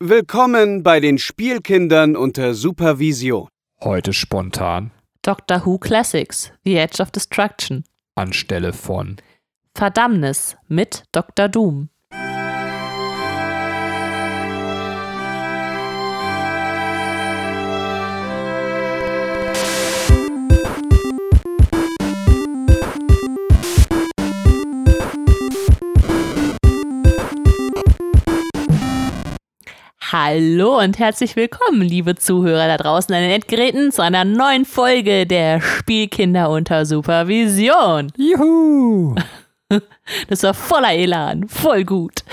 Willkommen bei den Spielkindern unter Supervision. Heute spontan Doctor Who Classics, The Edge of Destruction. anstelle von Verdammnis mit Dr. Doom. Hallo und herzlich willkommen, liebe Zuhörer da draußen an den Endgeräten, zu einer neuen Folge der Spielkinder unter Supervision. Juhu! Das war voller Elan, voll gut.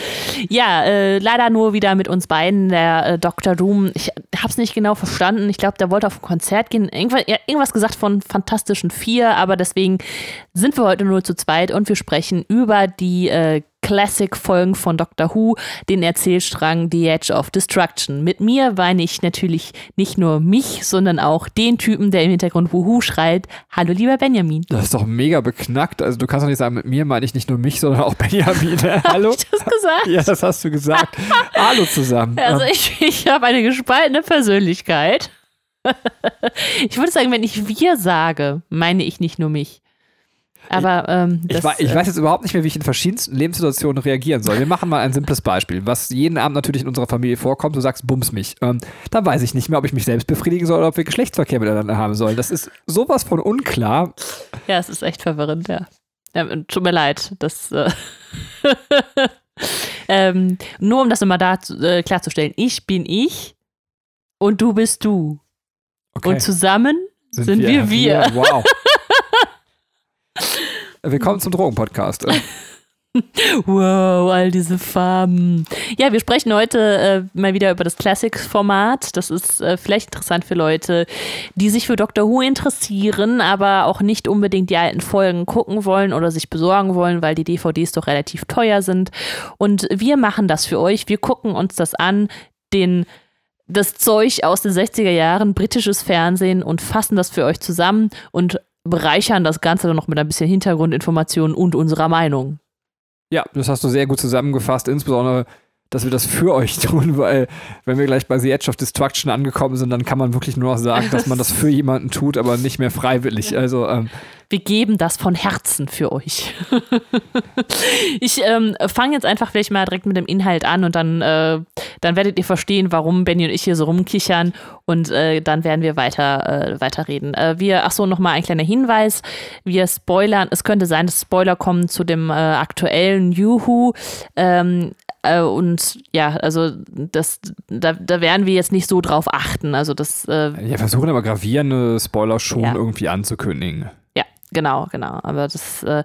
Ja, äh, leider nur wieder mit uns beiden, der äh, Dr. Doom. Ich hab's nicht genau verstanden. Ich glaube, der wollte auf ein Konzert gehen. Irgendwas, ja, irgendwas gesagt von Fantastischen Vier, aber deswegen sind wir heute nur zu zweit und wir sprechen über die äh, Classic-Folgen von Doctor Who, den Erzählstrang The Edge of Destruction. Mit mir meine ich natürlich nicht nur mich, sondern auch den Typen, der im Hintergrund Wuhu schreit. Hallo, lieber Benjamin. Das ist doch mega beknackt. Also du kannst doch nicht sagen, mit mir meine ich nicht nur mich, sondern auch Benjamin. Hallo? Hab ich das gesagt? Ja, das hast du gesagt. Hallo zusammen. Also ich, ich habe eine gespaltene Persönlichkeit. ich würde sagen, wenn ich wir sage, meine ich nicht nur mich. Aber ähm, ich, das, ich äh, weiß jetzt überhaupt nicht mehr, wie ich in verschiedensten Lebenssituationen reagieren soll. Wir machen mal ein simples Beispiel, was jeden Abend natürlich in unserer Familie vorkommt. Du sagst, bums mich. Ähm, dann weiß ich nicht mehr, ob ich mich selbst befriedigen soll oder ob wir Geschlechtsverkehr miteinander haben sollen. Das ist sowas von unklar. ja, es ist echt verwirrend, ja. ja tut mir leid. Das, äh ähm, nur um das nochmal da äh, klarzustellen. Ich bin ich und du bist du. Okay. Und zusammen sind wir wir. Wow. Willkommen zum Drogenpodcast. Wow, all diese Farben. Ja, wir sprechen heute äh, mal wieder über das Classics-Format. Das ist äh, vielleicht interessant für Leute, die sich für Doctor Who interessieren, aber auch nicht unbedingt die alten Folgen gucken wollen oder sich besorgen wollen, weil die DVDs doch relativ teuer sind. Und wir machen das für euch. Wir gucken uns das an, den das Zeug aus den 60er Jahren, britisches Fernsehen und fassen das für euch zusammen und bereichern das Ganze dann noch mit ein bisschen Hintergrundinformationen und unserer Meinung. Ja, das hast du sehr gut zusammengefasst, insbesondere, dass wir das für euch tun, weil wenn wir gleich bei The Edge of Destruction angekommen sind, dann kann man wirklich nur noch sagen, dass man das für jemanden tut, aber nicht mehr freiwillig. Also, ähm, Wir geben das von Herzen für euch. ich ähm, fange jetzt einfach vielleicht mal direkt mit dem Inhalt an und dann, äh, dann werdet ihr verstehen, warum Benny und ich hier so rumkichern und äh, dann werden wir weiter äh, weiterreden. Äh, wir, ach so, nochmal ein kleiner Hinweis. Wir spoilern, es könnte sein, dass Spoiler kommen zu dem äh, aktuellen Juhu. Ähm, äh, und ja, also das, da, da werden wir jetzt nicht so drauf achten. Also das äh, wir versuchen aber gravierende Spoiler schon Ja. irgendwie anzukündigen. Genau, genau. Aber das, äh,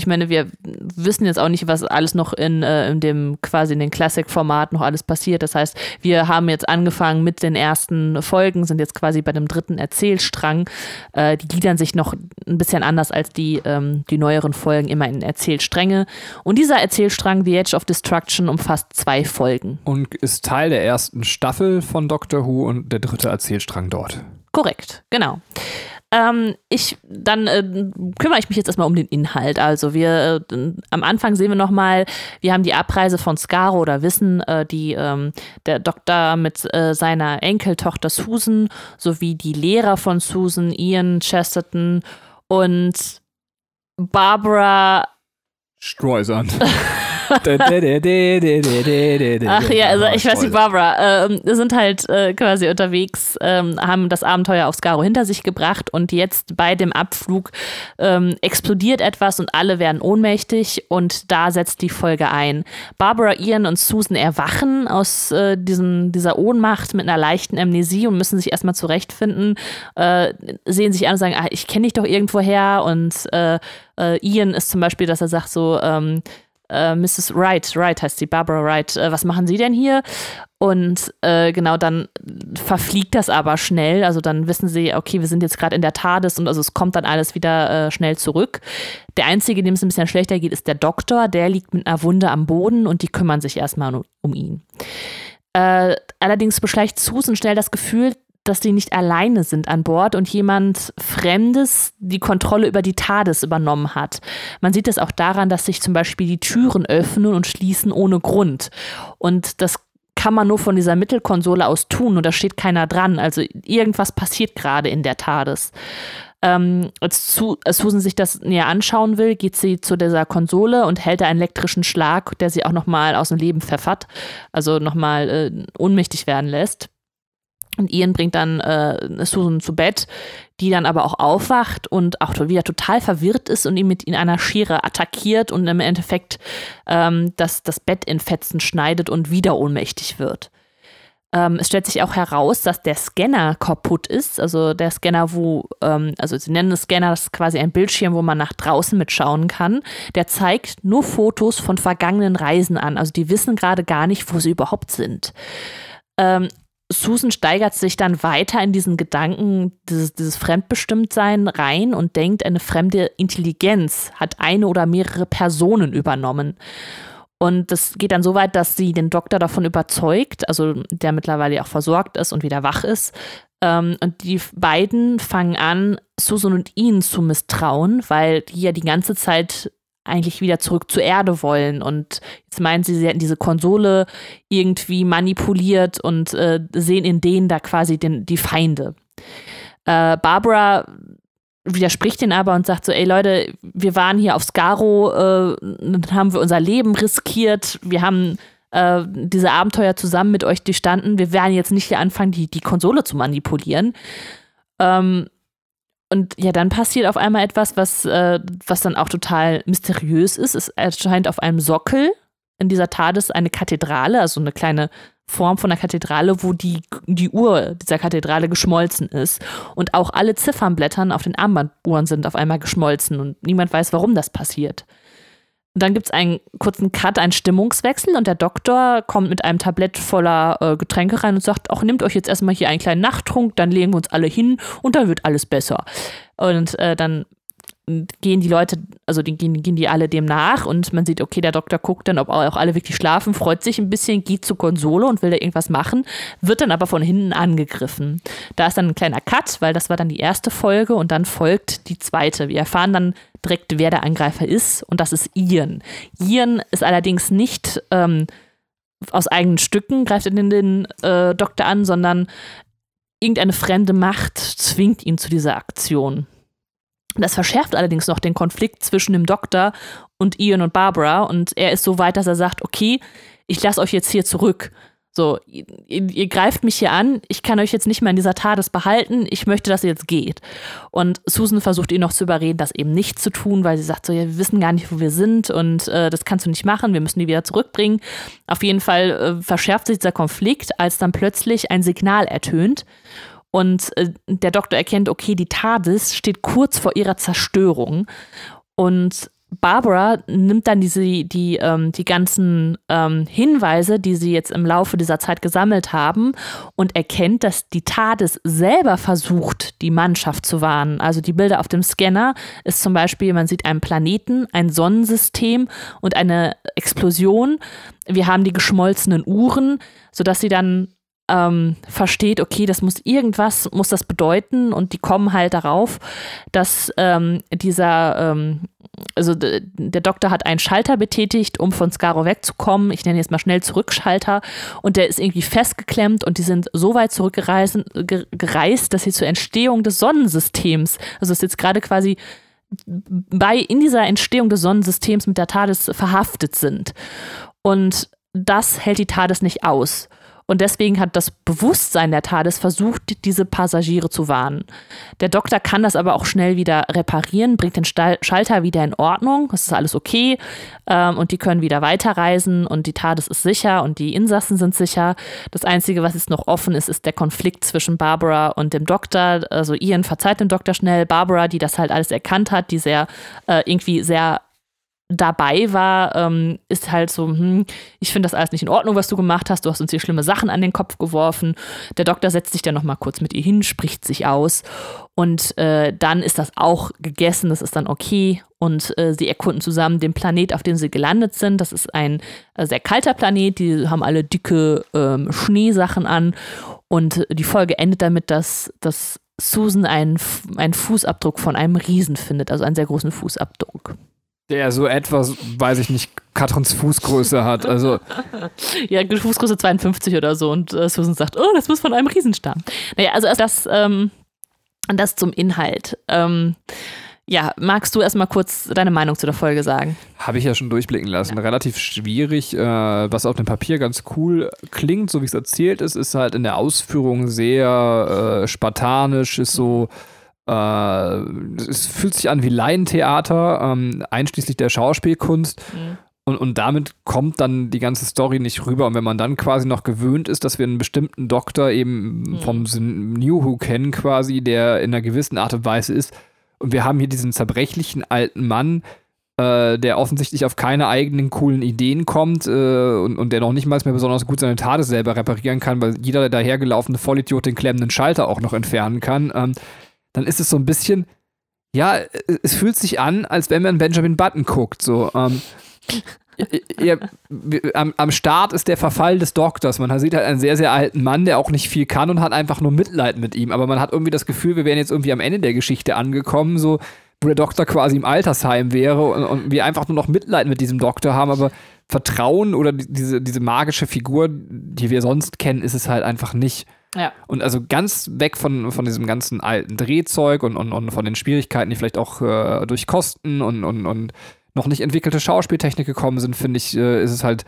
ich meine, wir wissen jetzt auch nicht, was alles noch in, äh, in dem quasi in den Classic-Format noch alles passiert. Das heißt, wir haben jetzt angefangen mit den ersten Folgen, sind jetzt quasi bei dem dritten Erzählstrang. Äh, die gliedern sich noch ein bisschen anders als die, ähm, die neueren Folgen immer in Erzählstränge. Und dieser Erzählstrang, The Edge of Destruction, umfasst zwei Folgen. Und ist Teil der ersten Staffel von Doctor Who und der dritte Erzählstrang dort. Korrekt, genau. Ähm, ich, dann äh, kümmere ich mich jetzt erstmal um den Inhalt. Also wir, äh, am Anfang sehen wir nochmal, wir haben die Abreise von Skaro oder Wissen, äh, die ähm, der Doktor mit äh, seiner Enkeltochter Susan sowie die Lehrer von Susan, Ian Chesterton und Barbara Streusand. Ach ja, also ich weiß nicht, Barbara, ähm, sind halt äh, quasi unterwegs, ähm, haben das Abenteuer auf Skaro hinter sich gebracht und jetzt bei dem Abflug ähm, explodiert etwas und alle werden ohnmächtig und da setzt die Folge ein. Barbara, Ian und Susan erwachen aus äh, diesem, dieser Ohnmacht mit einer leichten Amnesie und müssen sich erstmal zurechtfinden, äh, sehen sich an und sagen, ah, ich kenne dich doch irgendwoher und äh, äh, Ian ist zum Beispiel, dass er sagt so, ähm, äh, Mrs. Wright, Wright heißt sie, Barbara Wright, äh, was machen Sie denn hier? Und äh, genau dann verfliegt das aber schnell. Also dann wissen sie, okay, wir sind jetzt gerade in der TARDIS und also es kommt dann alles wieder äh, schnell zurück. Der Einzige, dem es ein bisschen schlechter geht, ist der Doktor. Der liegt mit einer Wunde am Boden und die kümmern sich erstmal um, ihn. Äh, allerdings beschleicht Susan schnell das Gefühl, dass die nicht alleine sind an Bord und jemand Fremdes die Kontrolle über die TARDIS übernommen hat. Man sieht es auch daran, dass sich zum Beispiel die Türen öffnen und schließen ohne Grund. Und das kann man nur von dieser Mittelkonsole aus tun und da steht keiner dran. Also irgendwas passiert gerade in der TARDIS. Ähm, als, Su als Susan sich das näher anschauen will, geht sie zu dieser Konsole und hält da einen elektrischen Schlag, der sie auch nochmal aus dem Leben pfeffert, also nochmal äh, ohnmächtig werden lässt. Und Ian bringt dann äh, Susan zu Bett, die dann aber auch aufwacht und auch wieder total verwirrt ist und ihn mit in einer Schere attackiert und im Endeffekt ähm, das, das Bett in Fetzen schneidet und wieder ohnmächtig wird. Ähm, es stellt sich auch heraus, dass der Scanner kaputt ist. Also der Scanner, wo, ähm, also sie nennen es Scanner, das ist quasi ein Bildschirm, wo man nach draußen mitschauen kann. Der zeigt nur Fotos von vergangenen Reisen an. Also die wissen gerade gar nicht, wo sie überhaupt sind. Ähm, Susan steigert sich dann weiter in diesen Gedanken, dieses, dieses Fremdbestimmtsein rein und denkt, eine fremde Intelligenz hat eine oder mehrere Personen übernommen. Und das geht dann so weit, dass sie den Doktor davon überzeugt, also der mittlerweile auch versorgt ist und wieder wach ist. Ähm, und die beiden fangen an, Susan und ihn zu misstrauen, weil die ja die ganze Zeit eigentlich wieder zurück zur Erde wollen. Und jetzt meinen sie, sie hätten diese Konsole irgendwie manipuliert und äh, sehen in denen da quasi den, die Feinde. Äh, Barbara widerspricht den aber und sagt so, ey Leute, wir waren hier auf Skaro, äh, dann haben wir unser Leben riskiert, wir haben äh, diese Abenteuer zusammen mit euch gestanden, wir werden jetzt nicht hier anfangen, die, die Konsole zu manipulieren. Ähm, und ja, dann passiert auf einmal etwas, was, äh, was dann auch total mysteriös ist. Es erscheint auf einem Sockel in dieser TARDIS eine Kathedrale, also eine kleine Form von einer Kathedrale, wo die, die Uhr dieser Kathedrale geschmolzen ist. Und auch alle Ziffernblättern auf den Armbanduhren sind auf einmal geschmolzen und niemand weiß, warum das passiert. Und dann gibt es einen kurzen Cut, einen Stimmungswechsel und der Doktor kommt mit einem Tablett voller äh, Getränke rein und sagt, auch nehmt euch jetzt erstmal hier einen kleinen Nachttrunk, dann legen wir uns alle hin und dann wird alles besser. Und äh, dann gehen die Leute, also die, gehen, gehen die alle dem nach und man sieht, okay, der Doktor guckt dann, ob auch alle wirklich schlafen, freut sich ein bisschen, geht zur Konsole und will da irgendwas machen, wird dann aber von hinten angegriffen. Da ist dann ein kleiner Cut, weil das war dann die erste Folge und dann folgt die zweite. Wir erfahren dann direkt, wer der Angreifer ist und das ist Ian. Ian ist allerdings nicht ähm, aus eigenen Stücken, greift in den, äh, Doktor an, sondern irgendeine fremde Macht zwingt ihn zu dieser Aktion. Das verschärft allerdings noch den Konflikt zwischen dem Doktor und Ian und Barbara. Und er ist so weit, dass er sagt, okay, ich lasse euch jetzt hier zurück. So, ihr, ihr, greift mich hier an, ich kann euch jetzt nicht mehr in dieser TARDIS behalten, ich möchte, dass ihr jetzt geht. Und Susan versucht ihn noch zu überreden, das eben nicht zu tun, weil sie sagt so, ja, wir wissen gar nicht, wo wir sind und äh, das kannst du nicht machen, wir müssen die wieder zurückbringen. Auf jeden Fall äh, verschärft sich dieser Konflikt, als dann plötzlich ein Signal ertönt und äh, der Doktor erkennt, okay, die TARDIS steht kurz vor ihrer Zerstörung. Und Barbara nimmt dann diese, die, ähm, die ganzen ähm, Hinweise, die sie jetzt im Laufe dieser Zeit gesammelt haben und erkennt, dass die TARDIS selber versucht, die Mannschaft zu warnen. Also die Bilder auf dem Scanner ist zum Beispiel, man sieht einen Planeten, ein Sonnensystem und eine Explosion. Wir haben die geschmolzenen Uhren, sodass sie dann ähm, versteht, okay, das muss irgendwas, muss das bedeuten und die kommen halt darauf, dass ähm, dieser, ähm, also der Doktor hat einen Schalter betätigt, um von Scaro wegzukommen. Ich nenne jetzt mal schnell Zurückschalter und der ist irgendwie festgeklemmt und die sind so weit zurückgereist, gereist, dass sie zur Entstehung des Sonnensystems, also ist jetzt gerade quasi bei in dieser Entstehung des Sonnensystems mit der TARDIS verhaftet sind. Und das hält die TARDIS nicht aus. Und deswegen hat das Bewusstsein der TARDIS versucht, diese Passagiere zu warnen. Der Doktor kann das aber auch schnell wieder reparieren, bringt den Schalter wieder in Ordnung. Es ist alles okay. Ähm, und die können wieder weiterreisen und die TARDIS ist sicher und die Insassen sind sicher. Das Einzige, was jetzt noch offen ist, ist der Konflikt zwischen Barbara und dem Doktor. Also Ian verzeiht dem Doktor schnell. Barbara, die das halt alles erkannt hat, die sehr äh, irgendwie sehr dabei war, ähm, ist halt so, hm, ich finde das alles nicht in Ordnung, was du gemacht hast. Du hast uns hier schlimme Sachen an den Kopf geworfen. Der Doktor setzt sich dann nochmal kurz mit ihr hin, spricht sich aus und äh, dann ist das auch gegessen. Das ist dann okay und äh, sie erkunden zusammen den Planet, auf dem sie gelandet sind. Das ist ein äh, sehr kalter Planet. Die haben alle dicke ähm, Schneesachen an und die Folge endet damit, dass, dass Susan einen, einen Fußabdruck von einem Riesen findet, also einen sehr großen Fußabdruck. Der so etwas, weiß ich nicht, Katrins Fußgröße hat. Also Ja, Fußgröße 52 oder so. Und äh, Susan sagt, oh, das muss von einem Riesen stammen. Naja, also erst das, ähm, das zum Inhalt. Ähm, ja, magst du erstmal kurz deine Meinung zu der Folge sagen? habe ich ja schon durchblicken lassen. Relativ schwierig, äh, was auf dem Papier ganz cool klingt, so wie es erzählt ist, ist halt in der Ausführung sehr äh, spartanisch, ist so äh, es fühlt sich an wie Laientheater, ähm, einschließlich der Schauspielkunst. Und, und damit kommt dann die ganze Story nicht rüber. Und wenn man dann quasi noch gewöhnt ist, dass wir einen bestimmten Doktor eben vom New Who kennen, quasi, der in einer gewissen Art und Weise ist. Und wir haben hier diesen zerbrechlichen alten Mann, äh, der offensichtlich auf keine eigenen coolen Ideen kommt äh, und, und der noch nicht mal mehr besonders gut seine Tade selber reparieren kann, weil jeder dahergelaufene Vollidiot den klemmenden Schalter auch noch entfernen kann. Ähm, dann ist es so ein bisschen, ja, es fühlt sich an, als wenn man Benjamin Button guckt. So, ähm, ja, am, am Start ist der Verfall des Doktors. Man sieht halt einen sehr, sehr alten Mann, der auch nicht viel kann und hat einfach nur Mitleid mit ihm. Aber man hat irgendwie das Gefühl, wir wären jetzt irgendwie am Ende der Geschichte angekommen, so wo der Doktor quasi im Altersheim wäre und, und wir einfach nur noch Mitleid mit diesem Doktor haben, aber Vertrauen oder die- diese, diese magische Figur, die wir sonst kennen, ist es halt einfach nicht. Ja. Und also ganz weg von, von diesem ganzen alten Drehzeug und, und, und von den Schwierigkeiten, die vielleicht auch äh, durch Kosten und, und, und noch nicht entwickelte Schauspieltechnik gekommen sind, finde ich, äh, ist es halt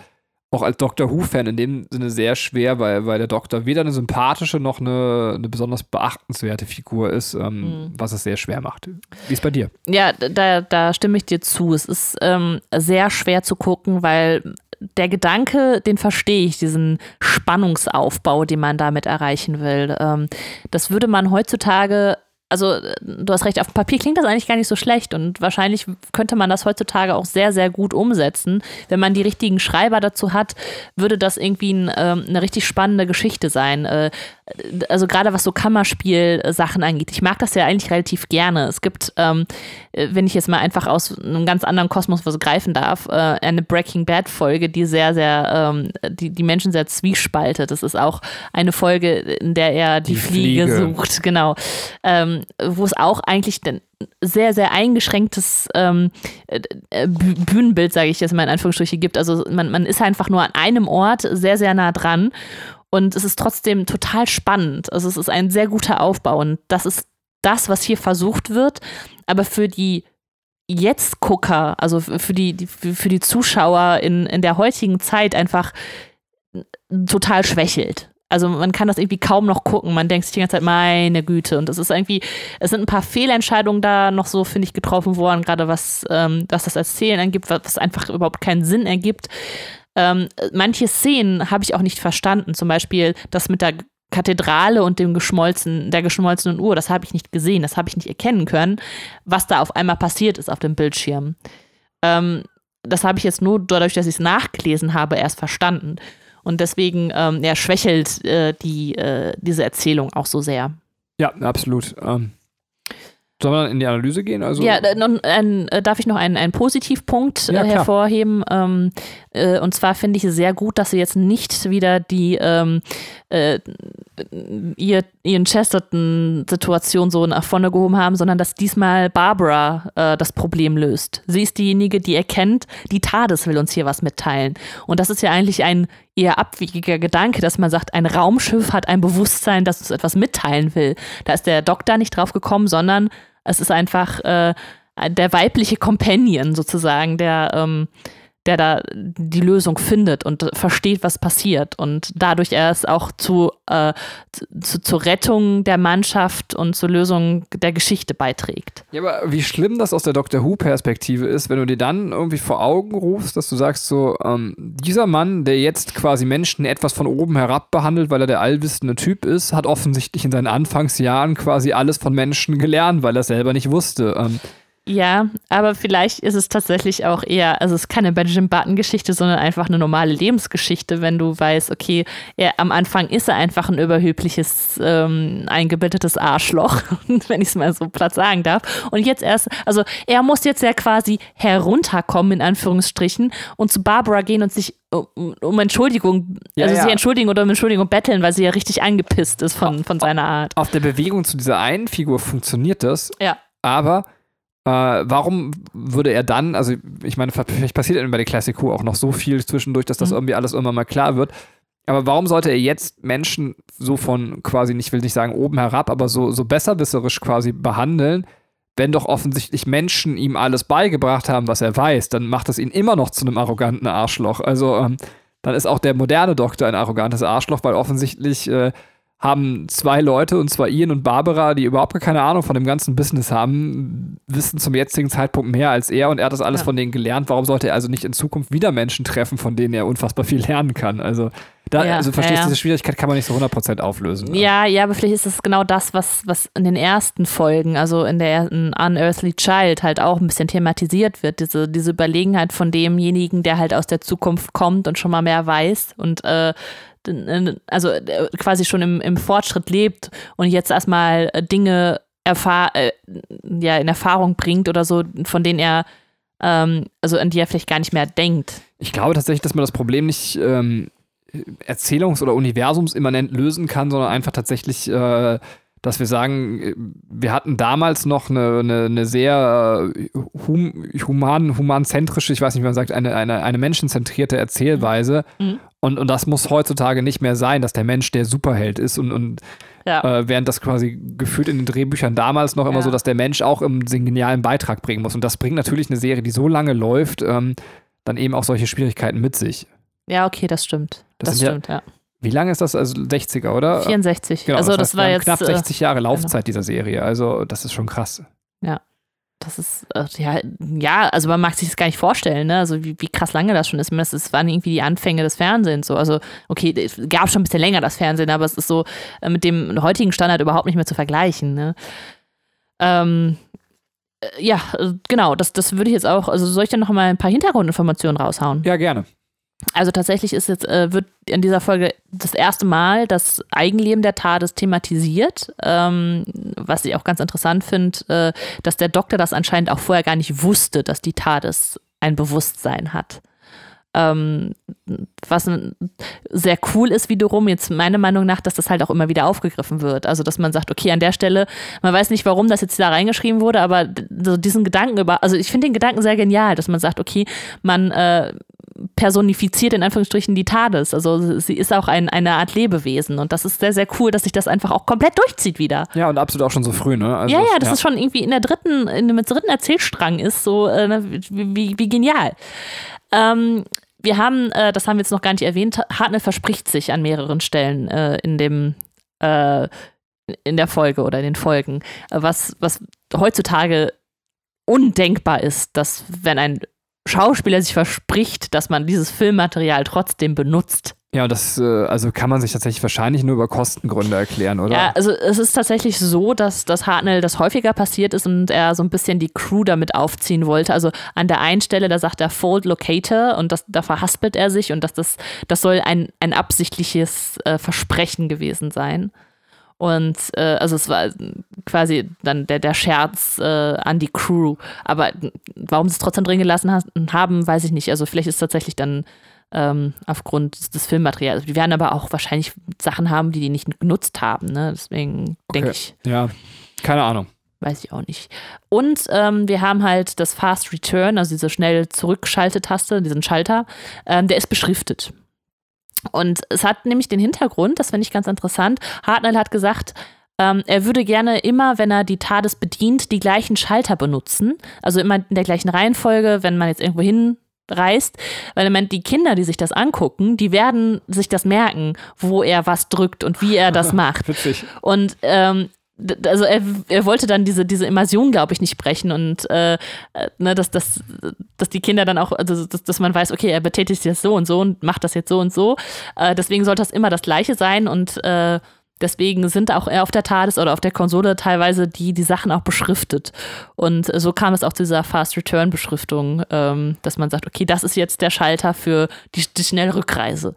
auch als Doctor Who-Fan in dem Sinne sehr schwer, weil, weil der Doktor weder eine sympathische noch eine, eine besonders beachtenswerte Figur ist, ähm, was es sehr schwer macht. Wie ist bei dir? Ja, da, da stimme ich dir zu. Es ist ähm, sehr schwer zu gucken, weil der Gedanke, den verstehe ich, diesen Spannungsaufbau, den man damit erreichen will. Ähm, das würde man heutzutage, also äh, du hast recht, auf dem Papier klingt das eigentlich gar nicht so schlecht und wahrscheinlich könnte man das heutzutage auch sehr, sehr gut umsetzen. Wenn man die richtigen Schreiber dazu hat, würde das irgendwie ein, ähm, eine richtig spannende Geschichte sein. Äh, also gerade was so Kammerspiel-Sachen angeht. Ich mag das ja eigentlich relativ gerne. Es gibt, ähm, äh, wenn ich jetzt mal einfach aus einem ganz anderen Kosmos was greifen darf, äh, eine Breaking Bad-Folge, die sehr, sehr, ähm, die, die Menschen sehr zwiespaltet. Das ist auch eine Folge, in der er die, Die Fliege, Fliege. sucht, genau. Ähm, wo es auch eigentlich ein sehr, sehr eingeschränktes ähm, äh, äh, Bü- Bühnenbild, sage ich jetzt mal in Anführungsstriche, gibt. Also man, man ist einfach nur an einem Ort sehr, sehr nah dran. Und es ist trotzdem total spannend. Also es ist ein sehr guter Aufbau. Und das ist das, was hier versucht wird. Aber für die Jetzt-Gucker, also für die, für die Zuschauer in, in der heutigen Zeit einfach total schwächelt. Also man kann das irgendwie kaum noch gucken. Man denkt sich die ganze Zeit, meine Güte. Und es ist irgendwie, es sind ein paar Fehlentscheidungen da noch so, finde ich, getroffen worden, gerade was, ähm, was das Erzählen angibt, was einfach überhaupt keinen Sinn ergibt. Ähm, manche Szenen habe ich auch nicht verstanden. Zum Beispiel das mit der Kathedrale und dem geschmolzen, der geschmolzenen Uhr, das habe ich nicht gesehen, das habe ich nicht erkennen können, was da auf einmal passiert ist auf dem Bildschirm. Ähm, das habe ich jetzt nur dadurch, dass ich es nachgelesen habe, erst verstanden. Und deswegen ähm, ja, schwächelt äh, die, äh, diese Erzählung auch so sehr. Ja, absolut. Ähm, sollen wir dann in die Analyse gehen? Also, Ja, äh, nun, ein, äh, darf ich noch einen, einen Positivpunkt äh, Ja, hervorheben? Ähm, äh, und zwar finde ich es sehr gut, dass sie jetzt nicht wieder die ähm, äh, ihr, ihren Chesterton-Situation so nach vorne gehoben haben, sondern dass diesmal Barbara äh, das Problem löst. Sie ist diejenige, die erkennt, die TARDIS will uns hier was mitteilen. Und das ist ja eigentlich ein eher abwegiger Gedanke, dass man sagt, ein Raumschiff hat ein Bewusstsein, das uns etwas mitteilen will. Da ist der Doktor nicht drauf gekommen, sondern es ist einfach äh, der weibliche Companion sozusagen, der, ähm, der da die Lösung findet und versteht, was passiert und dadurch erst auch zu, äh, zu, zur Rettung der Mannschaft und zur Lösung der Geschichte beiträgt. Ja, aber wie schlimm das aus der Doctor Who-Perspektive ist, wenn du dir dann irgendwie vor Augen rufst, dass du sagst, so, ähm, dieser Mann, der jetzt quasi Menschen etwas von oben herab behandelt, weil er der allwissende Typ ist, hat offensichtlich in seinen Anfangsjahren quasi alles von Menschen gelernt, weil er es selber nicht wusste. Ähm, Ja, aber vielleicht ist es tatsächlich auch eher, also es ist keine Benjamin Button-Geschichte, sondern einfach eine normale Lebensgeschichte, wenn du weißt, okay, er, am Anfang ist er einfach ein überhöbliches, ähm, eingebildetes Arschloch, wenn ich es mal so platt sagen darf. Und jetzt erst, also er muss jetzt ja quasi herunterkommen, in Anführungsstrichen, und zu Barbara gehen und sich um, um Entschuldigung, Ja, also ja. sie entschuldigen oder um Entschuldigung betteln, weil sie ja richtig angepisst ist von, von seiner Art. auf der Bewegung zu dieser einen Figur funktioniert das, Ja. aber Äh, warum würde er dann, also ich meine, vielleicht passiert bei der Classic Who auch noch so viel zwischendurch, dass das Mhm. irgendwie alles irgendwann mal klar wird. Aber warum sollte er jetzt Menschen so von quasi, ich will nicht sagen oben herab, aber so, so besserwisserisch quasi behandeln, wenn doch offensichtlich Menschen ihm alles beigebracht haben, was er weiß, dann macht das ihn immer noch zu einem arroganten Arschloch. Also ähm, dann ist auch der moderne Doktor ein arrogantes Arschloch, weil offensichtlich äh, haben zwei Leute, und zwar Ian und Barbara, die überhaupt gar keine Ahnung von dem ganzen Business haben, wissen zum jetzigen Zeitpunkt mehr als er und er hat das alles Ja. von denen gelernt. Warum sollte er also nicht in Zukunft wieder Menschen treffen, von denen er unfassbar viel lernen kann? Also, da, Ja, also verstehst ja, du, diese Schwierigkeit kann man nicht so 100% auflösen. ne? Ja, ja, aber vielleicht ist es genau das, was, was in den ersten Folgen, also in der ersten Unearthly Child, halt auch ein bisschen thematisiert wird. Diese, diese Überlegenheit von demjenigen, der halt aus der Zukunft kommt und schon mal mehr weiß und äh, also äh, quasi schon im, im Fortschritt lebt und jetzt erstmal äh, Dinge erfahr äh, ja, in Erfahrung bringt oder so, von denen er, ähm, also an die er vielleicht gar nicht mehr denkt. Ich glaube tatsächlich, dass man das Problem nicht ähm, erzählungs- oder universumsimmanent lösen kann, sondern einfach tatsächlich, äh, dass wir sagen, äh, wir hatten damals noch eine, eine, eine sehr äh, hum, human, humanzentrische, ich weiß nicht, wie man sagt, eine, eine, eine menschenzentrierte Erzählweise. Mhm. Und, und das muss heutzutage nicht mehr sein, dass der Mensch der Superheld ist und, und Ja. äh, während das quasi gefühlt in den Drehbüchern damals noch immer Ja. so, dass der Mensch auch im den genialen Beitrag bringen muss. Und das bringt natürlich eine Serie, die so lange läuft, ähm, dann eben auch solche Schwierigkeiten mit sich. ja, okay, das stimmt. Das Das, sind ja- stimmt, ja. Wie lange ist das? Also 60er, oder? 64. Genau, also das, heißt, war jetzt knapp äh, 60 Jahre Laufzeit dieser Serie. Also das ist schon krass. Das ist, äh, ja, ja, also man mag sich das gar nicht vorstellen, ne? Also wie, wie krass lange das schon ist. Meine, Das waren irgendwie die Anfänge des Fernsehens so. Also, okay, es gab schon ein bisschen länger das Fernsehen, aber es ist so äh, mit dem heutigen Standard überhaupt nicht mehr zu vergleichen, ne? Ähm, äh, ja, äh, genau, das, das würde ich jetzt auch, also soll ich dann noch mal ein paar Hintergrundinformationen raushauen? Ja, gerne. Also tatsächlich ist jetzt, äh, wird in dieser Folge das erste Mal das Eigenleben der TARDIS thematisiert, ähm, was ich auch ganz interessant finde, äh, dass der Doktor das anscheinend auch vorher gar nicht wusste, dass die TARDIS ein Bewusstsein hat. Ähm, was sehr cool ist wiederum, jetzt meiner Meinung nach, dass das halt auch immer wieder aufgegriffen wird. Also, dass man sagt, okay, an der Stelle, man weiß nicht, warum das jetzt da reingeschrieben wurde, aber so diesen Gedanken über, also ich finde den Gedanken sehr genial, dass man sagt, okay, man äh, personifiziert in Anführungsstrichen die TARDIS. Also sie ist auch ein, eine Art Lebewesen und das ist sehr, sehr cool, dass sich das einfach auch komplett durchzieht wieder. Ja, und absolut auch schon so früh, ne? Also, ja, ja, das ist schon irgendwie in der dritten, in dem dritten Erzählstrang ist, so äh, ne, wie, wie, genial. Ähm, wir haben, äh, das haben wir jetzt noch gar nicht erwähnt, Hartnell verspricht sich an mehreren Stellen äh, in dem äh, in der Folge oder in den Folgen, was, was heutzutage undenkbar ist, dass wenn ein Schauspieler sich verspricht, dass man dieses Filmmaterial trotzdem benutzt. Ja, das äh, also kann man sich tatsächlich wahrscheinlich nur über Kostengründe erklären, oder? Ja, also es ist tatsächlich so, dass das Hartnell das häufiger passiert ist und er so ein bisschen die Crew damit aufziehen wollte. Also an der einen Stelle, da sagt er Fold Locator und das, da verhaspelt er sich und das, das, das soll ein, ein absichtliches äh, Versprechen gewesen sein. Und äh, also es war quasi dann der, der Scherz äh, an die Crew. Aber warum sie es trotzdem drin gelassen haben, weiß ich nicht. Also vielleicht ist es tatsächlich dann ähm, aufgrund des, des Filmmaterials. Die werden aber auch wahrscheinlich Sachen haben, die die nicht genutzt haben. Ne? Deswegen denke Okay. ich, Ja, keine Ahnung. weiß ich auch nicht. Und ähm, wir haben halt das Fast Return, also diese schnell Zurückschaltetaste, diesen Schalter, ähm, der ist beschriftet. Und es hat nämlich den Hintergrund, das finde ich ganz interessant. Hartnell hat gesagt, ähm, er würde gerne immer, wenn er die TARDIS bedient, die gleichen Schalter benutzen. Also immer in der gleichen Reihenfolge, wenn man jetzt irgendwo hinreist. Weil im Moment die Kinder, die sich das angucken, die werden sich das merken, wo er was drückt und wie er das macht. Witzig. Und ähm, also er, er wollte dann diese, diese Immersion, glaube ich, nicht brechen und äh, äh, ne, dass, dass, dass die Kinder dann auch, also dass, dass man weiß, okay, er betätigt das so und so und macht das jetzt so und so. Äh, deswegen sollte das immer das Gleiche sein und äh, deswegen sind auch auf der TARDIS oder auf der Konsole teilweise die, die Sachen auch beschriftet. Und so kam es auch zu dieser Fast Return Beschriftung, ähm, dass man sagt, okay, das ist jetzt der Schalter für die, die schnelle Rückreise.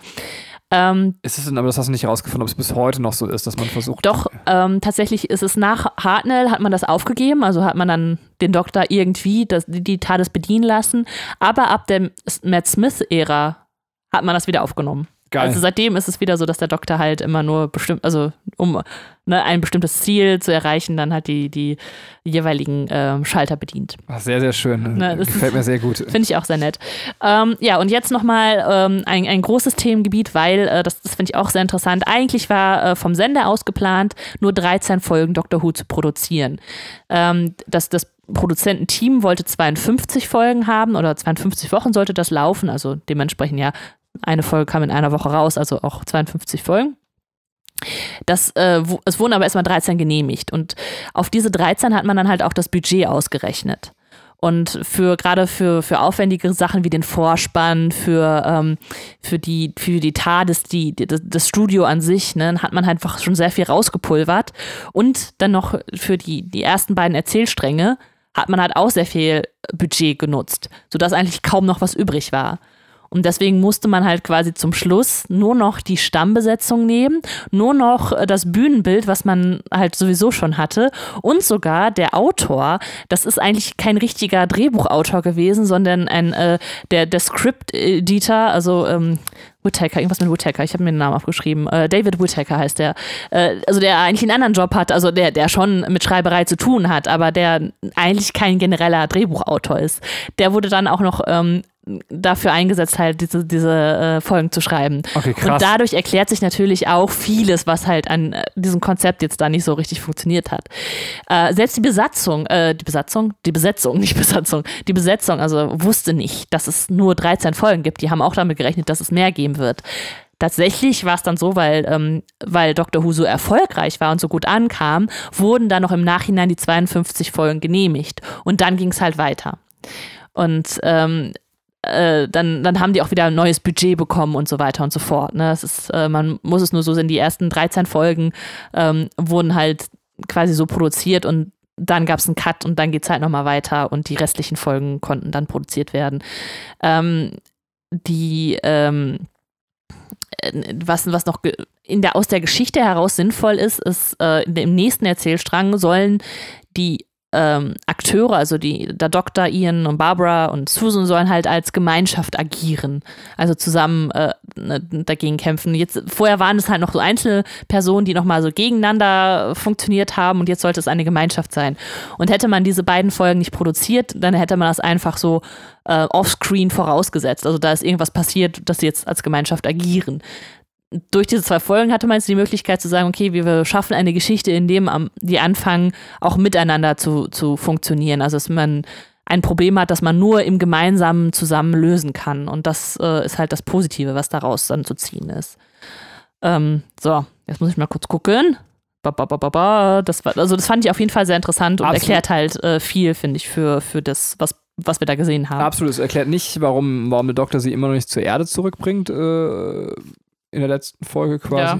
Ähm, Ist es denn, aber das hast du nicht rausgefunden, ob es bis heute noch so ist, dass man versucht. doch, ähm, tatsächlich ist es nach Hartnell, hat man das aufgegeben, also hat man dann den Doktor irgendwie das, die TARDIS bedienen lassen, aber ab der Matt Smith-Ära hat man das wieder aufgenommen. Geil. Also seitdem ist es wieder so, dass der Doktor halt immer nur bestimmt, also um ne, ein bestimmtes Ziel zu erreichen, dann halt die, die jeweiligen ähm, Schalter bedient. Ach, sehr, sehr schön. Ne, das Gefällt mir sehr gut. Finde ich auch sehr nett. Ähm, ja, und jetzt nochmal ähm, ein, ein großes Themengebiet, weil äh, das, das finde ich auch sehr interessant. Eigentlich war äh, vom Sender aus geplant, nur 13 Folgen Doctor Who zu produzieren. Ähm, das, das Produzententeam wollte 52 Folgen haben oder 52 Wochen sollte das laufen, also dementsprechend ja, eine Folge kam in einer Woche raus, also auch 52 Folgen. Das, äh, es wurden aber erstmal 13 genehmigt und auf diese 13 hat man dann halt auch das Budget ausgerechnet. Und für gerade für, für aufwendigere Sachen wie den Vorspann, für, ähm, für die, für die TARDIS, die, die, das Studio an sich, ne, hat man halt einfach schon sehr viel rausgepulvert. Und dann noch für die, die ersten beiden Erzählstränge hat man halt auch sehr viel Budget genutzt, sodass eigentlich kaum noch was übrig war. Und deswegen musste man halt quasi zum Schluss nur noch die Stammbesetzung nehmen, nur noch äh, das Bühnenbild, was man halt sowieso schon hatte. Und sogar der Autor, das ist eigentlich kein richtiger Drehbuchautor gewesen, sondern ein äh, der, der Script-Editor, also ähm, Whittaker, irgendwas mit Whittaker, ich habe mir den Namen aufgeschrieben. Äh, David Whittaker heißt der. Äh, also der eigentlich einen anderen Job hat, also der, der schon mit Schreiberei zu tun hat, aber der eigentlich kein genereller Drehbuchautor ist. Der wurde dann auch noch ähm, dafür eingesetzt, halt diese, diese äh, Folgen zu schreiben. Okay, krass. Und dadurch erklärt sich natürlich auch vieles, was halt an äh, diesem Konzept jetzt da nicht so richtig funktioniert hat. Äh, selbst die Besatzung, äh, die Besatzung, die Besetzung, nicht Besatzung, die Besetzung, also wusste nicht, dass es nur 13 Folgen gibt. Die haben auch damit gerechnet, dass es mehr geben wird. Tatsächlich war es dann so, weil, ähm, weil Dr. Who so erfolgreich war und so gut ankam, wurden dann noch im Nachhinein die 52 Folgen genehmigt. Und dann ging es halt weiter. Und ähm, äh, dann, dann haben die auch wieder ein neues Budget bekommen und so weiter und so fort. Ne? Das ist, äh, man muss es nur so sehen, die ersten 13 Folgen ähm, wurden halt quasi so produziert und dann gab es einen Cut und dann geht es halt nochmal weiter und die restlichen Folgen konnten dann produziert werden. Ähm, die ähm, äh, was, was noch in der, aus der Geschichte heraus sinnvoll ist, ist, äh, im nächsten Erzählstrang sollen die ähm, Akteure, also die, der Doktor, Ian und Barbara und Susan sollen halt als Gemeinschaft agieren, also zusammen äh, ne, dagegen kämpfen. Jetzt vorher waren es halt noch so Einzelpersonen, die nochmal so gegeneinander funktioniert haben und jetzt sollte es eine Gemeinschaft sein. Und hätte man diese beiden Folgen nicht produziert, dann hätte man das einfach so äh, offscreen vorausgesetzt. Also da ist irgendwas passiert, dass sie jetzt als Gemeinschaft agieren durch diese zwei Folgen hatte man jetzt die Möglichkeit zu sagen, okay, wir schaffen eine Geschichte, in dem die anfangen, auch miteinander zu, zu funktionieren. Also dass man ein Problem hat, das man nur im Gemeinsamen zusammen lösen kann. Und das äh, ist halt das Positive, was daraus dann zu ziehen ist. Ähm, so, jetzt muss ich mal kurz gucken. das war, also das fand ich auf jeden Fall sehr interessant und Absolut. erklärt halt äh, viel, finde ich, für, für das, was was wir da gesehen haben. Absolut, es erklärt nicht, warum, warum der Doktor sie immer noch nicht zur Erde zurückbringt. Äh, in der letzten Folge quasi. Ja.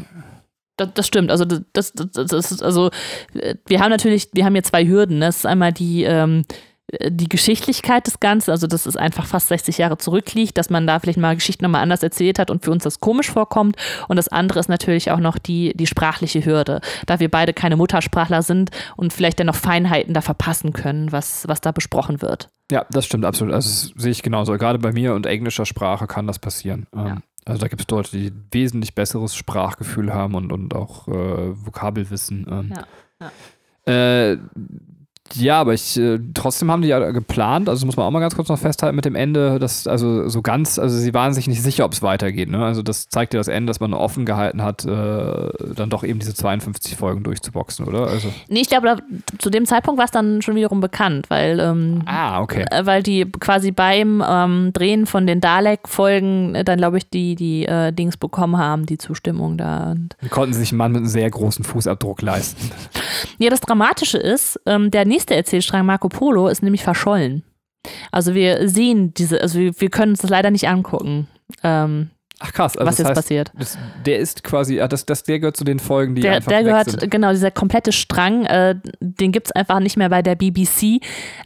Das, das stimmt. Also das, das, das, ist, also wir haben natürlich, wir haben hier zwei Hürden. Ne? Das ist einmal die, ähm, die Geschichtlichkeit des Ganzen, also dass es einfach fast 60 Jahre zurückliegt, dass man da vielleicht mal Geschichten nochmal anders erzählt hat und für uns das komisch vorkommt. Und das andere ist natürlich auch noch die, die sprachliche Hürde, da wir beide keine Muttersprachler sind und vielleicht dann noch Feinheiten da verpassen können, was, was da besprochen wird. Ja, das stimmt absolut. Also das sehe ich genauso. Gerade bei mir und englischer Sprache kann das passieren. Ja. Ähm, also da gibt es Leute, die wesentlich besseres Sprachgefühl haben und, und auch äh, Vokabelwissen. Ähm. Ja, ja. Äh, ja, aber ich, äh, trotzdem haben die ja geplant, also muss man auch mal ganz kurz noch festhalten mit dem Ende, dass, also so ganz, also sie waren sich nicht sicher, ob es weitergeht, ne? Also das zeigt ja das Ende, dass man offen gehalten hat, äh, dann doch eben diese 52 Folgen durchzuboxen, oder? Also nee, ich glaube, zu dem Zeitpunkt war es dann schon wiederum bekannt, weil, ähm, ah, okay. Äh, weil die quasi beim ähm, Drehen von den Dalek-Folgen äh, dann, glaube ich, die, die äh, Dings bekommen haben, die Zustimmung da. Und die konnten sich einen Mann mit einem sehr großen Fußabdruck leisten. ja, das Dramatische ist, ähm, der nächste Erzählstrang Marco Polo ist nämlich verschollen. Also wir sehen diese, also wir, wir können uns das leider nicht angucken. Ähm, Ach krass, also was jetzt heißt, passiert. Das, der ist quasi, das, das, der gehört zu den Folgen, die der, einfach Der gehört, sind. genau, dieser komplette Strang, äh, den gibt es einfach nicht mehr bei der BBC.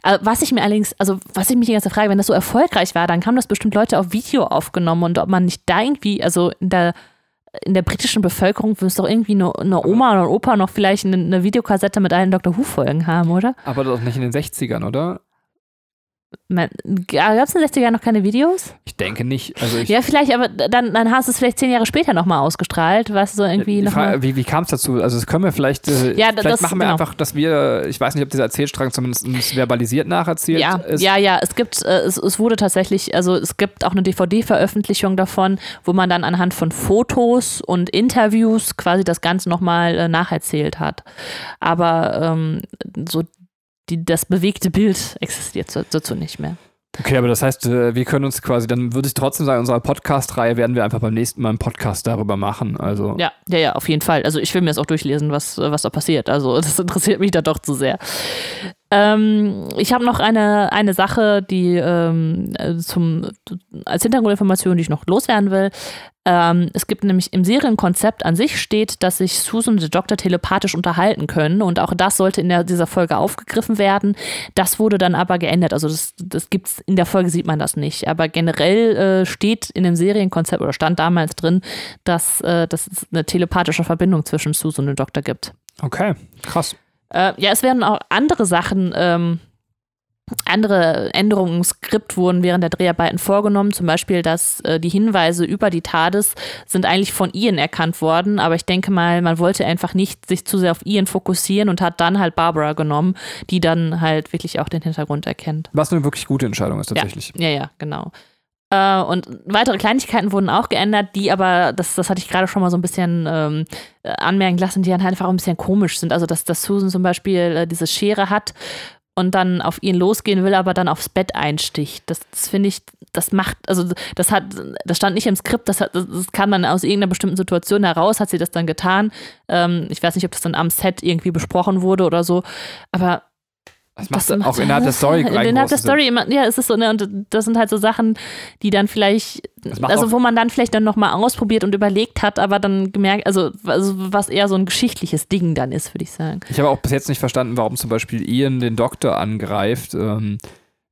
Äh, was ich mir allerdings, also was ich mich die ganze Frage, wenn das so erfolgreich war, dann haben das bestimmt Leute auf Video aufgenommen und ob man nicht da irgendwie, also in der in der britischen Bevölkerung müsste doch irgendwie eine, eine, Oma oder ein Opa noch vielleicht eine, eine Videokassette mit allen Dr. Who-Folgen haben, oder? Aber doch nicht in den 60ern, oder? Gab es in den 60er Jahren noch keine Videos? Ich denke nicht. Also Ja, vielleicht, aber dann, dann hast du es vielleicht zehn Jahre später nochmal ausgestrahlt, was so irgendwie nochmal. Frage, wie wie kam es dazu? Also das können wir vielleicht, äh, Ja, vielleicht das- machen wir genau. einfach, dass wir, ich weiß nicht, ob dieser Erzählstrang zumindest verbalisiert nacherzählt Ja, ist. ja, ja, es gibt, äh, es, es wurde tatsächlich, also es gibt auch eine DVD-Veröffentlichung davon, wo man dann anhand von Fotos und Interviews quasi das Ganze nochmal äh, nacherzählt hat. Aber ähm, so die, das bewegte Bild existiert dazu nicht mehr. Okay, aber das heißt, äh, wir können uns quasi, dann würde ich trotzdem sagen, unsere Podcast-Reihe werden wir einfach beim nächsten Mal einen Podcast darüber machen. Also Ja, ja, ja, auf jeden Fall. Also ich will mir das auch durchlesen, was, was da passiert. Also das interessiert mich da doch zu sehr. Ähm, ich habe noch eine, eine Sache, die ähm, äh, zum, als Hintergrundinformation, die ich noch loswerden will. Ähm, es gibt nämlich im Serienkonzept an sich steht, dass sich Susan und der Doktor telepathisch unterhalten können und auch das sollte in der, dieser Folge aufgegriffen werden. Das wurde dann aber geändert. Also das, das gibt's in der Folge sieht man das nicht. Aber generell äh, steht in dem Serienkonzept oder stand damals drin, dass, äh, dass es eine telepathische Verbindung zwischen Susan und dem Doktor gibt. okay, krass. Äh, ja, es werden auch andere Sachen, ähm, andere Änderungen im Skript wurden während der Dreharbeiten vorgenommen. Zum Beispiel, dass äh, die Hinweise über die TARDIS sind eigentlich von Ian erkannt worden. Aber ich denke mal, man wollte einfach nicht sich zu sehr auf Ian fokussieren und hat dann halt Barbara genommen, die dann halt wirklich auch den Hintergrund erkennt. Was eine wirklich gute Entscheidung ist tatsächlich. Ja, ja, genau. Äh, und weitere Kleinigkeiten wurden auch geändert, die aber, das, das hatte ich gerade schon mal so ein bisschen ähm, äh, anmerken lassen, die dann halt einfach ein bisschen komisch sind. Also, dass, dass Susan zum Beispiel äh, diese Schere hat und dann auf ihn losgehen will, aber dann aufs Bett einsticht. Das, das finde ich, das macht, also das hat, das stand nicht im Skript, das, hat, das kann man aus irgendeiner bestimmten Situation heraus, hat sie das dann getan. Ähm, ich weiß nicht, ob das dann am Set irgendwie besprochen wurde oder so, aber Das macht das auch innerhalb der Story gleich Innerhalb der Story, immer, ja, es ist so, ne, und das sind halt so Sachen, die dann vielleicht, also auch- wo man dann vielleicht dann nochmal ausprobiert und überlegt hat, aber dann gemerkt, also, also was eher so ein geschichtliches Ding dann ist, würde ich sagen. Ich habe auch bis jetzt nicht verstanden, warum zum Beispiel Ian den Doktor angreift, ähm,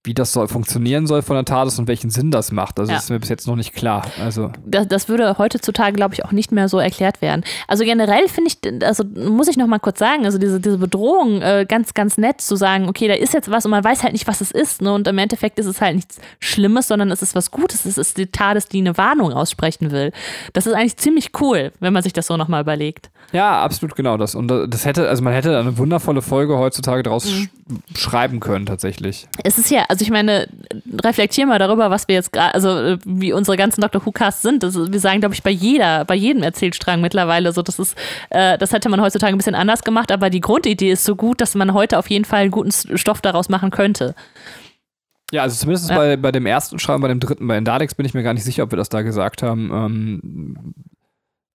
wie das soll funktionieren soll von der TARDIS und welchen Sinn das macht. Also Ja. ist mir bis jetzt noch nicht klar. Also Das, das würde heutzutage, glaube ich, auch nicht mehr so erklärt werden. Also generell finde ich, also muss ich noch mal kurz sagen, also diese, diese Bedrohung äh, ganz, ganz nett zu sagen, okay, da ist jetzt was und man weiß halt nicht, was es ist. Ne? Und im Endeffekt ist es halt nichts Schlimmes, sondern es ist was Gutes. Es ist die TARDIS, die eine Warnung aussprechen will. Das ist eigentlich ziemlich cool, wenn man sich das so noch mal überlegt. ja, absolut genau das. Und das hätte, also man hätte eine wundervolle Folge heutzutage draus Mhm. sch schreiben können tatsächlich. Es ist ja, also ich meine, reflektier mal darüber, was wir jetzt gerade, also äh, wie unsere ganzen Dr. Who-Casts sind. Das, wir sagen, glaube ich, bei jeder, bei jedem Erzählstrang mittlerweile so, das ist, äh, das hätte man heutzutage ein bisschen anders gemacht, aber die Grundidee ist so gut, dass man heute auf jeden Fall einen guten Stoff daraus machen könnte. Ja, also zumindest Ja. bei, bei dem ersten Schreiben, bei dem dritten, bei den Daleks bin ich mir gar nicht sicher, ob wir das da gesagt haben. Ähm,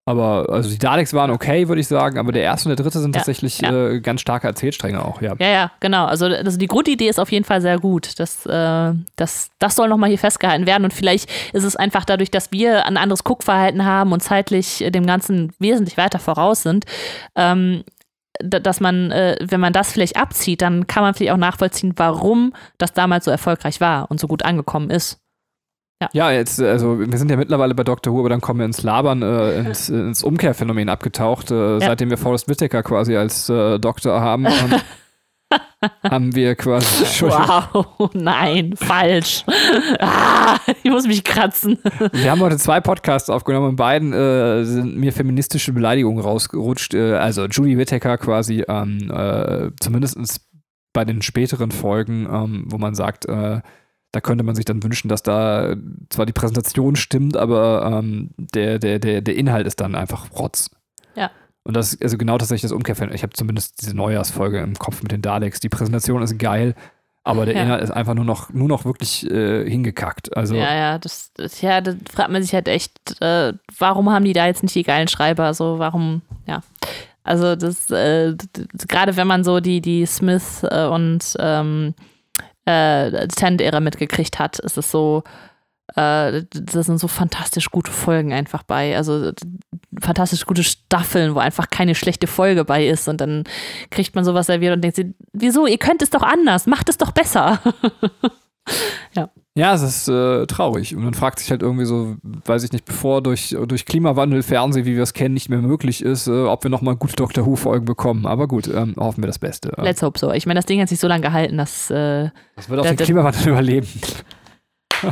aber also die Daleks waren okay, würde ich sagen, aber der erste und der dritte sind Ja, tatsächlich ja. Äh, ganz starke Erzählstränge auch, ja. Ja, ja, genau. Also, also die Grundidee ist auf jeden Fall sehr gut. Das, äh, das, das soll nochmal hier festgehalten werden. Und vielleicht ist es einfach dadurch, dass wir ein anderes Guckverhalten haben und zeitlich dem Ganzen wesentlich weiter voraus sind, ähm, da- dass man, äh, wenn man das vielleicht abzieht, dann kann man vielleicht auch nachvollziehen, warum das damals so erfolgreich war und so gut angekommen ist. Ja, jetzt, also wir sind ja mittlerweile bei Dr. Who, aber dann kommen wir ins Labern, äh, ins, ins Umkehrphänomen abgetaucht. Äh, Seitdem wir Forrest Whitaker quasi als äh, Doktor haben, haben wir quasi schon. Wow, nein, falsch. Ah, ich muss mich kratzen. Wir haben heute zwei Podcasts aufgenommen und beiden äh, sind mir feministische Beleidigungen rausgerutscht. Äh, also Julie Whittaker quasi, ähm, äh, zumindest bei den späteren Folgen, ähm, wo man sagt, äh, da könnte man sich dann wünschen, dass da zwar die Präsentation stimmt, aber ähm, der, der, der, der Inhalt ist dann einfach Rotz. Ja. Und das ist also genau tatsächlich das Umkehrfeld. Ich habe zumindest diese Neujahrsfolge im Kopf mit den Daleks. Die Präsentation ist geil, aber der Ja. Inhalt ist einfach nur noch, nur noch wirklich äh, hingekackt. Also Ja, ja, das, das, ja, da fragt man sich halt echt, äh, warum haben die da jetzt nicht die geilen Schreiber? So, warum, ja. Also das, äh, gerade wenn man so die, die Smith äh, und ähm, äh, Tennant-Ära mitgekriegt hat, ist es so, äh, das sind so fantastisch gute Folgen einfach bei. Also fantastisch gute Staffeln, wo einfach keine schlechte Folge bei ist und dann kriegt man sowas serviert und denkt sich, wieso, ihr könnt es doch anders, macht es doch besser. Ja, es ist äh, traurig. Und man fragt sich halt irgendwie so, weiß ich nicht, bevor durch, durch Klimawandel Fernsehen, wie wir es kennen, nicht mehr möglich ist, äh, ob wir nochmal gute Doctor Who-Folgen bekommen. Aber gut, ähm, hoffen wir das Beste. Let's hope so. Ich meine, das Ding hat sich so lange gehalten, dass. Äh, das wird auch den Klimawandel überleben.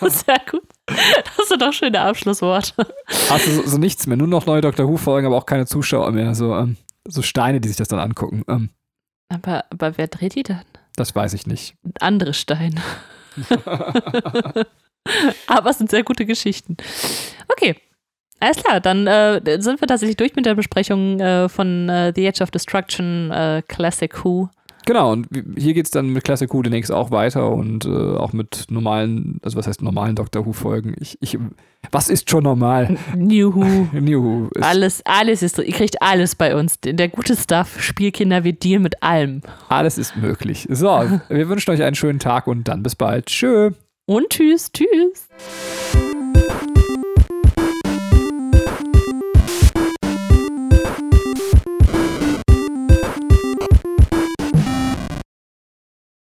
Sehr gut. Das sind doch schöne Abschlussworte. Hast du so, so nichts mehr, nur noch neue Doctor Who-Folgen, aber auch keine Zuschauer mehr. So, ähm, so Steine, die sich das dann angucken. Ähm, aber, aber wer dreht die dann? Das weiß ich nicht. Andere Steine. aber es sind sehr gute Geschichten. Okay. Alles klar, dann äh, sind wir tatsächlich durch mit der Besprechung äh, von äh, The Edge of Destruction äh, Classic Who. Genau, und hier geht es dann mit Classic Who demnächst auch weiter und äh, auch mit normalen, also was heißt normalen Doctor Who-Folgen. Ich, ich, was ist schon normal? New Who. New Who. Alles, alles ist, ihr kriegt alles bei uns. Der gute Stuff, Spielkinder, wir dealen mit allem. Alles ist möglich. So, wir wünschen euch einen schönen Tag und dann bis bald. Tschö. Und tschüss, tschüss.